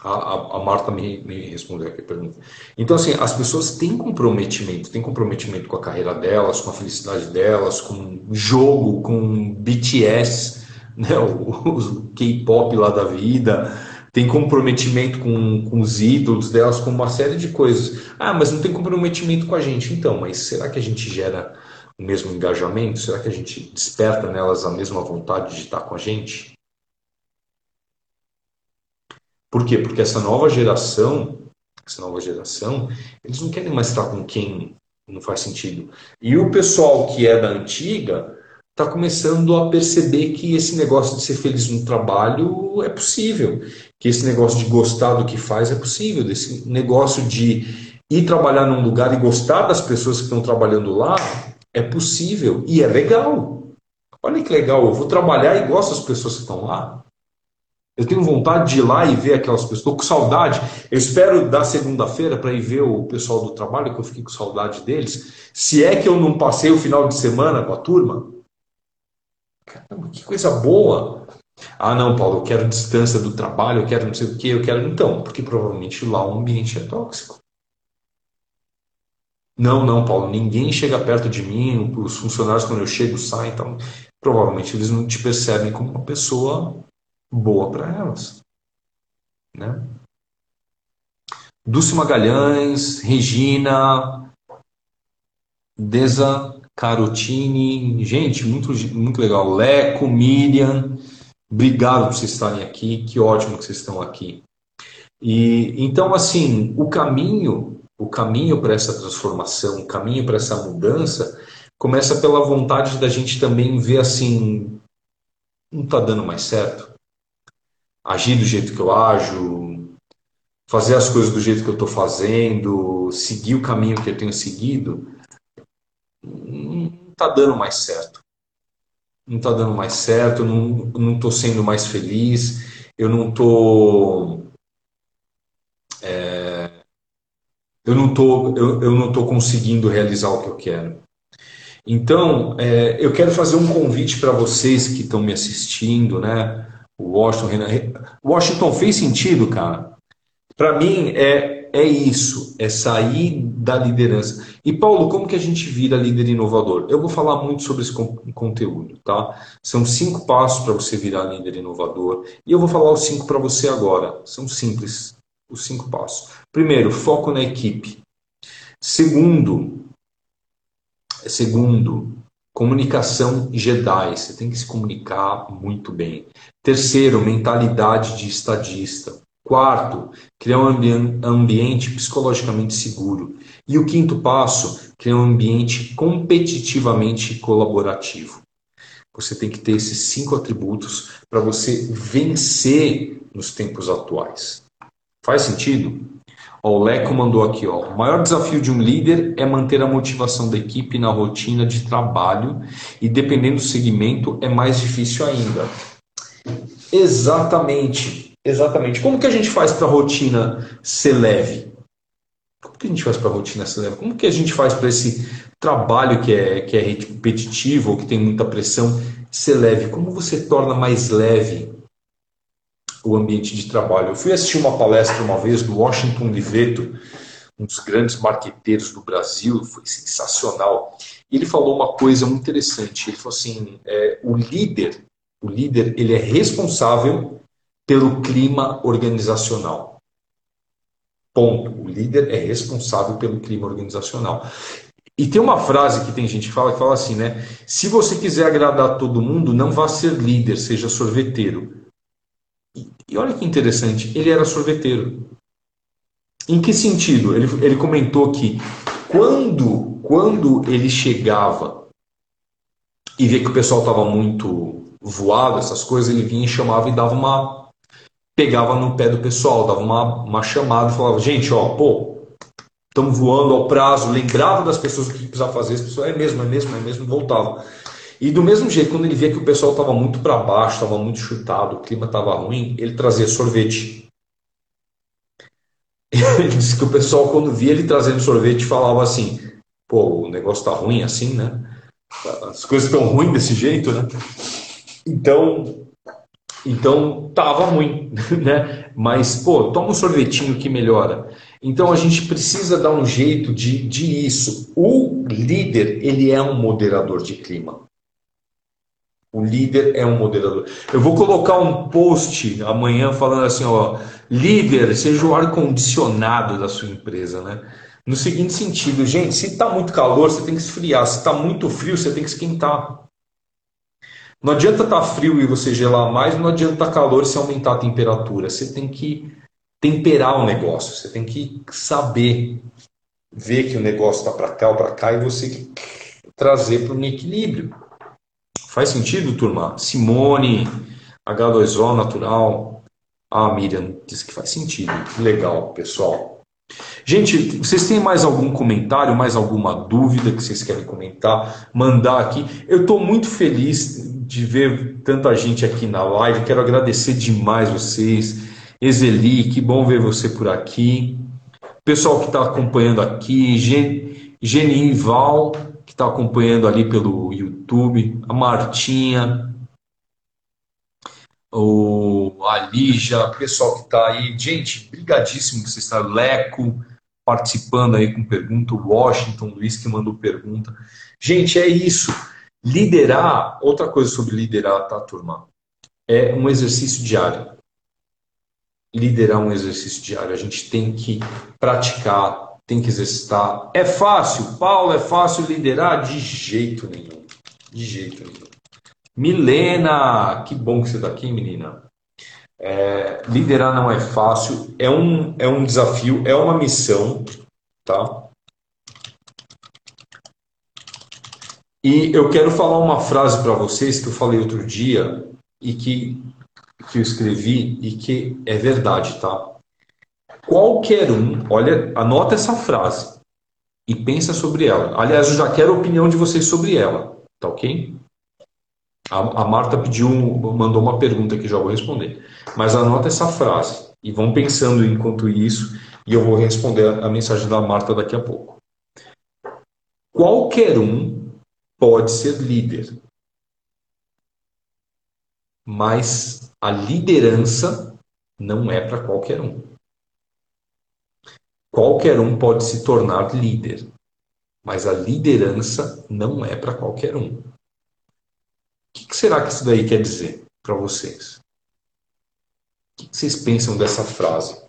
A, a, a Marta me, me respondeu aqui a pergunta. Então, assim, as pessoas têm comprometimento, têm comprometimento com a carreira delas, com a felicidade delas, com jogo, com BTS, né, o, o K-pop lá da vida, tem comprometimento com, com os ídolos delas, com uma série de coisas. Ah, mas não tem comprometimento com a gente. Então, mas será que a gente gera o mesmo engajamento? Será que a gente desperta nelas a mesma vontade de estar com a gente? Por quê? Porque essa nova geração, essa nova geração, eles não querem mais estar com quem não faz sentido. E o pessoal que é da antiga está começando a perceber que esse negócio de ser feliz no trabalho é possível, que esse negócio de gostar do que faz é possível, desse negócio de ir trabalhar num lugar e gostar das pessoas que estão trabalhando lá é possível e é legal. Olha que legal, eu vou trabalhar e gosto das pessoas que estão lá. Eu tenho vontade de ir lá e ver aquelas pessoas. Estou com saudade. Eu espero da segunda-feira para ir ver o pessoal do trabalho, que eu fiquei com saudade deles. Se é que eu não passei o final de semana com a turma. Caramba, que coisa boa. Ah, não, Paulo, eu quero distância do trabalho, eu quero não sei o que, eu quero. Então, porque provavelmente lá o ambiente é tóxico. Não, não, Paulo, ninguém chega perto de mim, os funcionários quando eu chego saem, então provavelmente eles não te percebem como uma pessoa boa para elas. Né? Dulce Magalhães, Regina, Deza Carotini, gente, muito, muito legal. Leco, Miriam, obrigado por vocês estarem aqui, que ótimo que vocês estão aqui. E então assim, o caminho, o caminho para essa transformação, o caminho para essa mudança começa pela vontade da gente também ver assim, não está dando mais certo. Agir do jeito que eu ajo, fazer as coisas do jeito que eu estou fazendo, seguir o caminho que eu tenho seguido, está dando mais certo. Não está dando mais certo, não estou sendo mais feliz, eu não estou. É, eu não tô, eu, eu não tô conseguindo realizar o que eu quero. Então, é, eu quero fazer um convite para vocês que estão me assistindo, né? Washington, Renan. Washington fez sentido, cara? Para mim é, é isso, é sair da liderança. E Paulo, como que a gente vira líder inovador? Eu vou falar muito sobre esse conteúdo, tá? São cinco passos para você virar líder inovador e eu vou falar os cinco para você agora. São simples, os cinco passos. Primeiro, foco na equipe. Segundo, Segundo, comunicação Jedi. Você tem que se comunicar muito bem. Terceiro, mentalidade de estadista. Quarto, criar um ambiente psicologicamente seguro. E o quinto passo, criar um ambiente competitivamente colaborativo. Você tem que ter esses cinco atributos para você vencer nos tempos atuais. Faz sentido? Ó, o Leco mandou aqui, ó. O maior desafio de um líder é manter a motivação da equipe na rotina de trabalho e dependendo do segmento é mais difícil ainda. Exatamente, exatamente. Como que a gente faz para a rotina ser leve? Como que a gente faz para a rotina ser leve? Como que a gente faz para esse trabalho que é, que é repetitivo ou que tem muita pressão ser leve? Como você torna mais leve o ambiente de trabalho. Eu fui assistir uma palestra uma vez do Washington Liveto, um dos grandes marqueteiros do Brasil, foi sensacional. Ele falou uma coisa muito interessante. Ele falou assim: é, o líder, o líder, ele é responsável pelo clima organizacional. Ponto. O líder é responsável pelo clima organizacional. E tem uma frase que tem gente que fala que fala assim, né? Se você quiser agradar todo mundo, não vá ser líder, seja sorveteiro. E olha que interessante, ele era sorveteiro. Em que sentido? Ele, ele comentou que quando, quando ele chegava e via que o pessoal estava muito voado, essas coisas, ele vinha e chamava e dava uma. Pegava no pé do pessoal, dava uma, uma chamada e falava: gente, ó, pô, estamos voando ao prazo, lembrava das pessoas o que precisava fazer, as pessoas, é mesmo, é mesmo, é mesmo, voltava. E do mesmo jeito, quando ele via que o pessoal estava muito para baixo, estava muito chutado, o clima estava ruim, ele trazia sorvete. Ele disse que o pessoal, quando via ele trazendo sorvete, falava assim: pô, o negócio está ruim assim, né? As coisas estão ruins desse jeito, né? Então, então tava ruim, né? Mas, pô, toma um sorvetinho que melhora. Então a gente precisa dar um jeito de, de isso. O líder, ele é um moderador de clima. O líder é um moderador. Eu vou colocar um post amanhã falando assim, ó, líder, seja o ar-condicionado da sua empresa, né? No seguinte sentido, gente, se está muito calor, você tem que esfriar. Se está muito frio, você tem que esquentar. Não adianta estar tá frio e você gelar mais, não adianta estar tá calor e você aumentar a temperatura. Você tem que temperar o negócio, você tem que saber ver que o negócio está para cá ou para cá e você trazer para um equilíbrio. Faz sentido, turma? Simone, H2O natural. Ah, Miriam disse que faz sentido. Legal, pessoal. Gente, vocês têm mais algum comentário, mais alguma dúvida que vocês querem comentar, mandar aqui? Eu estou muito feliz de ver tanta gente aqui na live. Quero agradecer demais vocês. Ezeli, que bom ver você por aqui. Pessoal que está acompanhando aqui, Geni Val, que está acompanhando ali pelo YouTube, a Martinha, o, a Lígia, o pessoal que está aí. Gente, brigadíssimo que você está. Leco participando aí com pergunta, o Washington Luiz que mandou pergunta. Gente, é isso. Liderar, outra coisa sobre liderar, tá, turma? É um exercício diário. Liderar um exercício diário. A gente tem que praticar tem que exercitar. É fácil, Paulo, é fácil liderar? De jeito nenhum. De jeito nenhum. Milena, que bom que você está aqui, menina. É, liderar não é fácil, é um, é um desafio, é uma missão, tá? E eu quero falar uma frase para vocês que eu falei outro dia e que, que eu escrevi e que é verdade, tá? Qualquer um, olha, anota essa frase e pensa sobre ela. Aliás, eu já quero a opinião de vocês sobre ela, tá ok? A, a Marta pediu, mandou uma pergunta que já vou responder. Mas anota essa frase e vão pensando enquanto isso e eu vou responder a mensagem da Marta daqui a pouco. Qualquer um pode ser líder. Mas a liderança não é para qualquer um. Qualquer um pode se tornar líder, mas a liderança não é para qualquer um. O que será que isso daí quer dizer para vocês? O que vocês pensam dessa frase?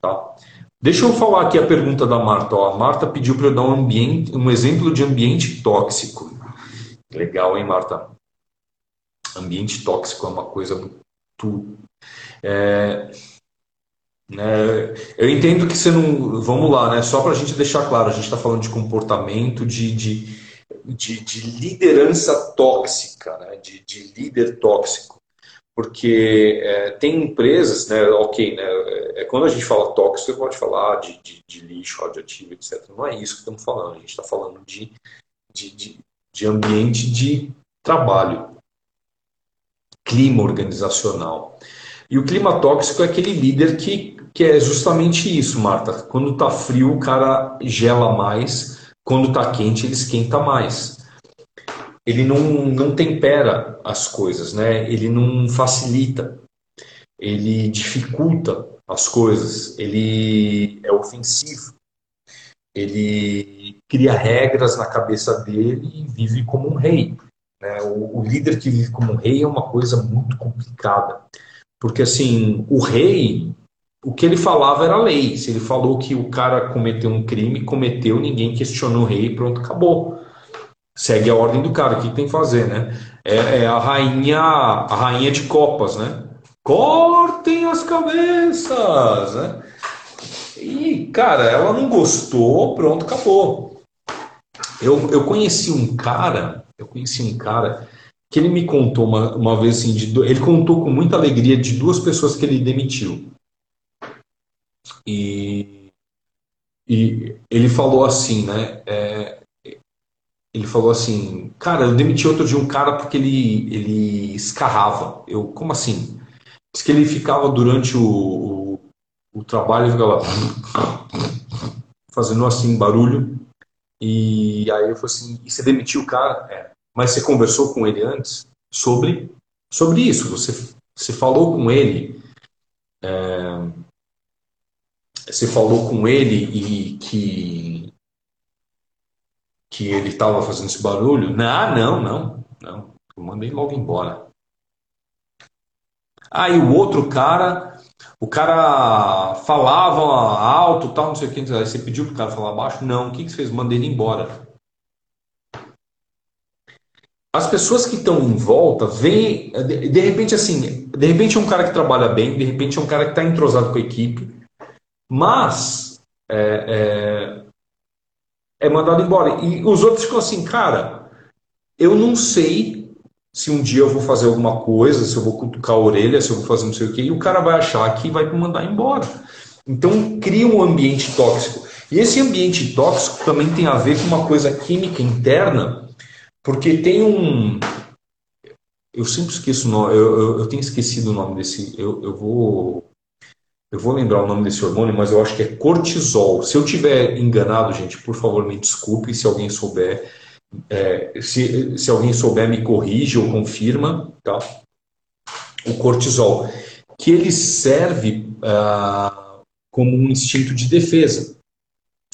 Tá? Deixa eu falar aqui a pergunta da Marta. Ó, a Marta pediu para eu dar um, ambiente, um exemplo de ambiente tóxico. Legal, hein, Marta? Ambiente tóxico é uma coisa muito. É, é, eu entendo que você não. Vamos lá, né? Só para a gente deixar claro, a gente está falando de comportamento, de, de, de, de liderança tóxica, né? de, de líder tóxico porque é, tem empresas, né, ok, né, é, é, quando a gente fala tóxico, você pode falar de, de, de, lixo radioativo, etc. Não é isso que estamos falando, a gente está falando de, de, de ambiente de trabalho, clima organizacional. E o clima tóxico é aquele líder que, que é justamente isso, Marta. Quando está frio, o cara gela mais, quando está quente, ele esquenta mais ele não, não tempera as coisas, né? ele não facilita, ele dificulta as coisas, ele é ofensivo, ele cria regras na cabeça dele e vive como um rei. Né? O, o líder que vive como um rei é uma coisa muito complicada, porque assim, o rei o que ele falava era lei. Se ele falou que o cara cometeu um crime, cometeu, ninguém questionou o rei, pronto, acabou segue a ordem do cara, o que tem que fazer, né? É, é, a rainha, a rainha de copas, né? Cortem as cabeças, né? E, cara, ela não gostou, pronto, acabou. Eu, eu conheci um cara, eu conheci um cara que ele me contou uma, uma vez assim, de, ele contou com muita alegria de duas pessoas que ele demitiu. E, e ele falou assim, né? É, ele falou assim, cara, eu demiti outro de um cara porque ele, ele escarrava. Eu, como assim? Diz que ele ficava durante o, o, o trabalho, ficava fazendo assim, barulho. E aí eu falei assim, e você demitiu o cara? É. Mas você conversou com ele antes sobre, sobre isso? Você, você falou com ele? É, você falou com ele e que que ele estava fazendo esse barulho? Não, não, não, não. Eu mandei logo embora. Aí o outro cara, o cara falava alto, tal, não sei o que. Aí você pediu pro cara falar baixo? Não. O que, que você fez? Mandei ele embora. As pessoas que estão em volta de, de repente assim, de repente é um cara que trabalha bem, de repente é um cara que está entrosado com a equipe, mas é, é, é mandado embora. E os outros ficam assim, cara, eu não sei se um dia eu vou fazer alguma coisa, se eu vou cutucar a orelha, se eu vou fazer não sei o quê, e o cara vai achar que vai me mandar embora. Então cria um ambiente tóxico. E esse ambiente tóxico também tem a ver com uma coisa química interna, porque tem um. Eu sempre esqueço o nome, eu, eu, eu tenho esquecido o nome desse. Eu, eu vou eu vou lembrar o nome desse hormônio, mas eu acho que é cortisol. Se eu tiver enganado, gente, por favor, me desculpe. Se alguém souber, é, se, se alguém souber, me corrige ou confirma, tá? O cortisol, que ele serve ah, como um instinto de defesa.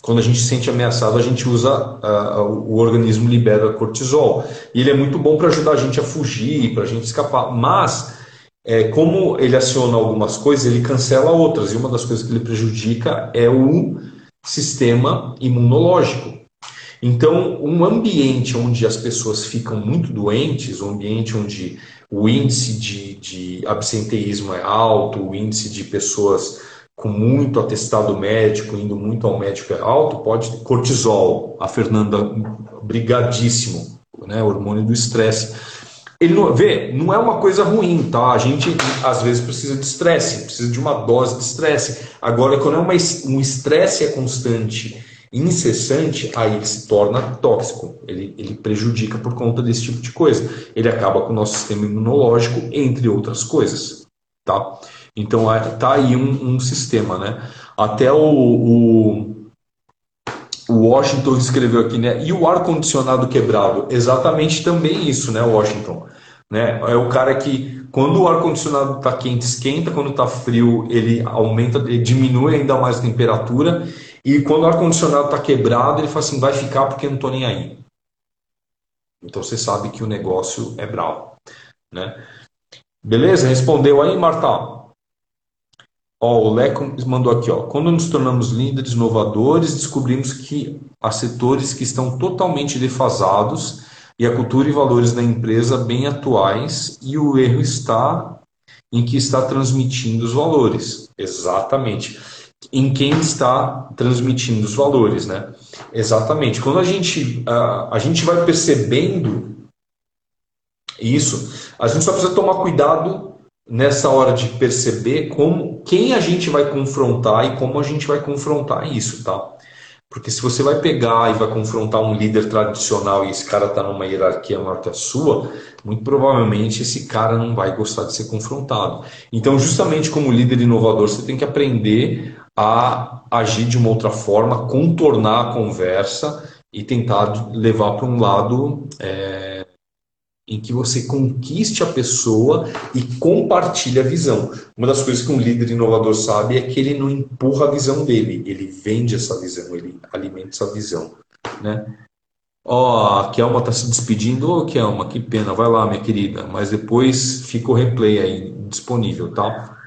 Quando a gente se sente ameaçado, a gente usa, ah, o organismo libera cortisol. E ele é muito bom para ajudar a gente a fugir, para a gente escapar. Mas é, como ele aciona algumas coisas, ele cancela outras. E uma das coisas que ele prejudica é o sistema imunológico. Então, um ambiente onde as pessoas ficam muito doentes, um ambiente onde o índice de, de absenteísmo é alto, o índice de pessoas com muito atestado médico, indo muito ao médico é alto, pode cortisol, a Fernanda brigadíssimo, né, hormônio do estresse. Ele não, vê, não é uma coisa ruim, tá? A gente às vezes precisa de estresse, precisa de uma dose de estresse. Agora, quando é uma, um estresse é constante, incessante, aí ele se torna tóxico. Ele, ele prejudica por conta desse tipo de coisa. Ele acaba com o nosso sistema imunológico, entre outras coisas, tá? Então é, tá aí um, um sistema, né? Até o, o, o, Washington escreveu aqui, né? E o ar condicionado quebrado, exatamente também isso, né, Washington? Né? É o cara que quando o ar condicionado está quente esquenta, quando está frio ele aumenta, ele diminui ainda mais a temperatura e quando o ar condicionado está quebrado ele fala assim, vai ficar porque não estou nem aí. Então você sabe que o negócio é bravo, né? Beleza? Respondeu aí, Marta? Ó, o Leco mandou aqui, ó. Quando nos tornamos líderes inovadores, descobrimos que há setores que estão totalmente defasados e a cultura e valores da empresa bem atuais e o erro está em que está transmitindo os valores. Exatamente. Em quem está transmitindo os valores, né? Exatamente. Quando a gente, a, a gente vai percebendo isso, a gente só precisa tomar cuidado nessa hora de perceber como quem a gente vai confrontar e como a gente vai confrontar isso, tá? Porque se você vai pegar e vai confrontar um líder tradicional e esse cara está numa hierarquia maior que a sua, muito provavelmente esse cara não vai gostar de ser confrontado. Então, justamente como líder inovador, você tem que aprender a agir de uma outra forma, contornar a conversa e tentar levar para um lado é, em que você conquiste a pessoa e compartilhe a visão. Uma das coisas que um líder inovador sabe é que ele não empurra a visão dele, ele vende essa visão, ele alimenta essa visão, né? Ó, oh, a Kelma está se despedindo. Ô, oh, Kelma, que pena. Vai lá, minha querida. Mas depois fica o replay aí disponível, tá?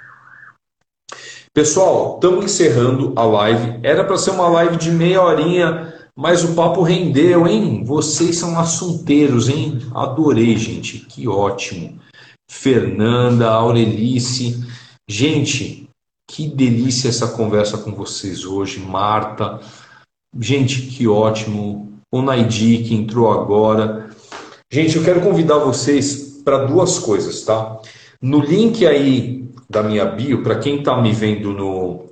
Pessoal, estamos encerrando a live. Era para ser uma live de meia horinha mas o papo rendeu, hein? Vocês são assunteiros, hein? Adorei, gente. Que ótimo. Fernanda, Aurelice. Gente, que delícia essa conversa com vocês hoje. Marta. Gente, que ótimo. O Naidi, que entrou agora. Gente, eu quero convidar vocês para duas coisas, tá? No link aí da minha bio, para quem está me vendo no,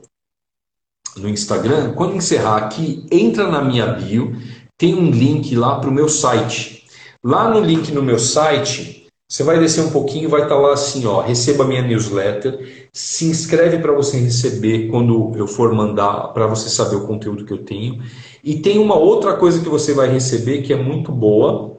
no Instagram, quando encerrar aqui, entra na minha bio, tem um link lá para o meu site. Lá no link no meu site, você vai descer um pouquinho, vai estar tá lá assim, ó, receba minha newsletter, se inscreve para você receber quando eu for mandar, para você saber o conteúdo que eu tenho. E tem uma outra coisa que você vai receber que é muito boa,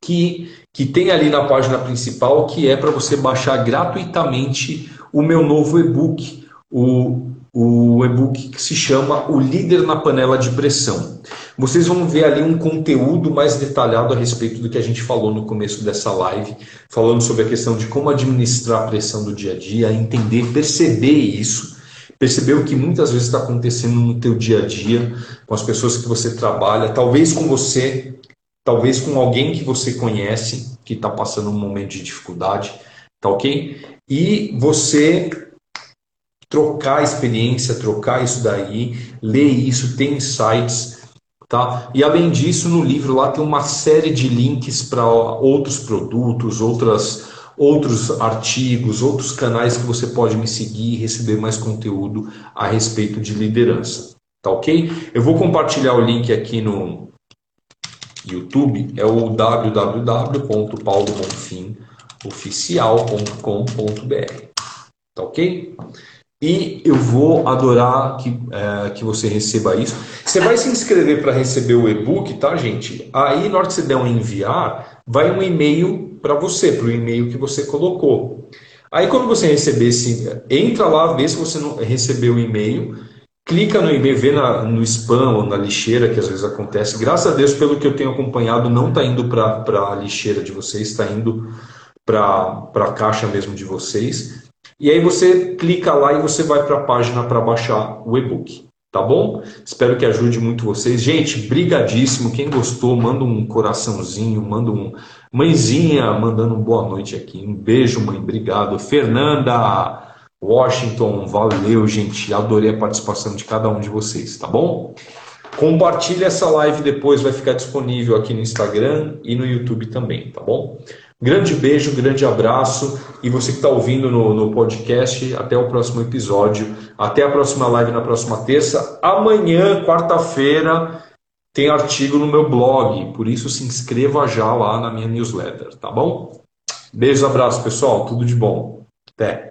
que, que tem ali na página principal, que é para você baixar gratuitamente o meu novo e-book, o o e-book que se chama O Líder na Panela de Pressão. Vocês vão ver ali um conteúdo mais detalhado a respeito do que a gente falou no começo dessa live, falando sobre a questão de como administrar a pressão do dia a dia, entender, perceber isso, perceber o que muitas vezes está acontecendo no teu dia a dia, com as pessoas que você trabalha, talvez com você, talvez com alguém que você conhece, que está passando um momento de dificuldade, tá ok? E você trocar experiência, trocar isso daí, ler isso, ter insights, tá? E além disso, no livro lá tem uma série de links para outros produtos, outras outros artigos, outros canais que você pode me seguir e receber mais conteúdo a respeito de liderança, tá OK? Eu vou compartilhar o link aqui no YouTube, é o www.paulomonfimoficial.com.br. Tá ok? E eu vou adorar que, é, que você receba isso. Você vai se inscrever para receber o e-book, tá, gente? Aí, na hora que você der um enviar, vai um e-mail para você, para o e-mail que você colocou. Aí, quando você receber esse, entra lá, vê se você não recebeu o e-mail, clica no e-mail, vê na, no spam ou na lixeira, que às vezes acontece. Graças a Deus, pelo que eu tenho acompanhado, não está indo para a lixeira de vocês, está indo para a caixa mesmo de vocês. E aí você clica lá e você vai para a página para baixar o e-book. Tá bom? Espero que ajude muito vocês. Gente, brigadíssimo. Quem gostou, manda um coraçãozinho, manda um. Mãezinha, mandando uma boa noite aqui. Um beijo, mãe. Obrigado. Fernanda, Washington, valeu, gente. Adorei a participação de cada um de vocês, tá bom? Compartilhe essa live depois, vai ficar disponível aqui no Instagram e no YouTube também, tá bom? Grande beijo, grande abraço. E você que está ouvindo no, no podcast, até o próximo episódio. Até a próxima live na próxima terça. Amanhã, quarta-feira, tem artigo no meu blog. Por isso, se inscreva já lá na minha newsletter, tá bom? Beijos, abraço, pessoal. Tudo de bom. Até.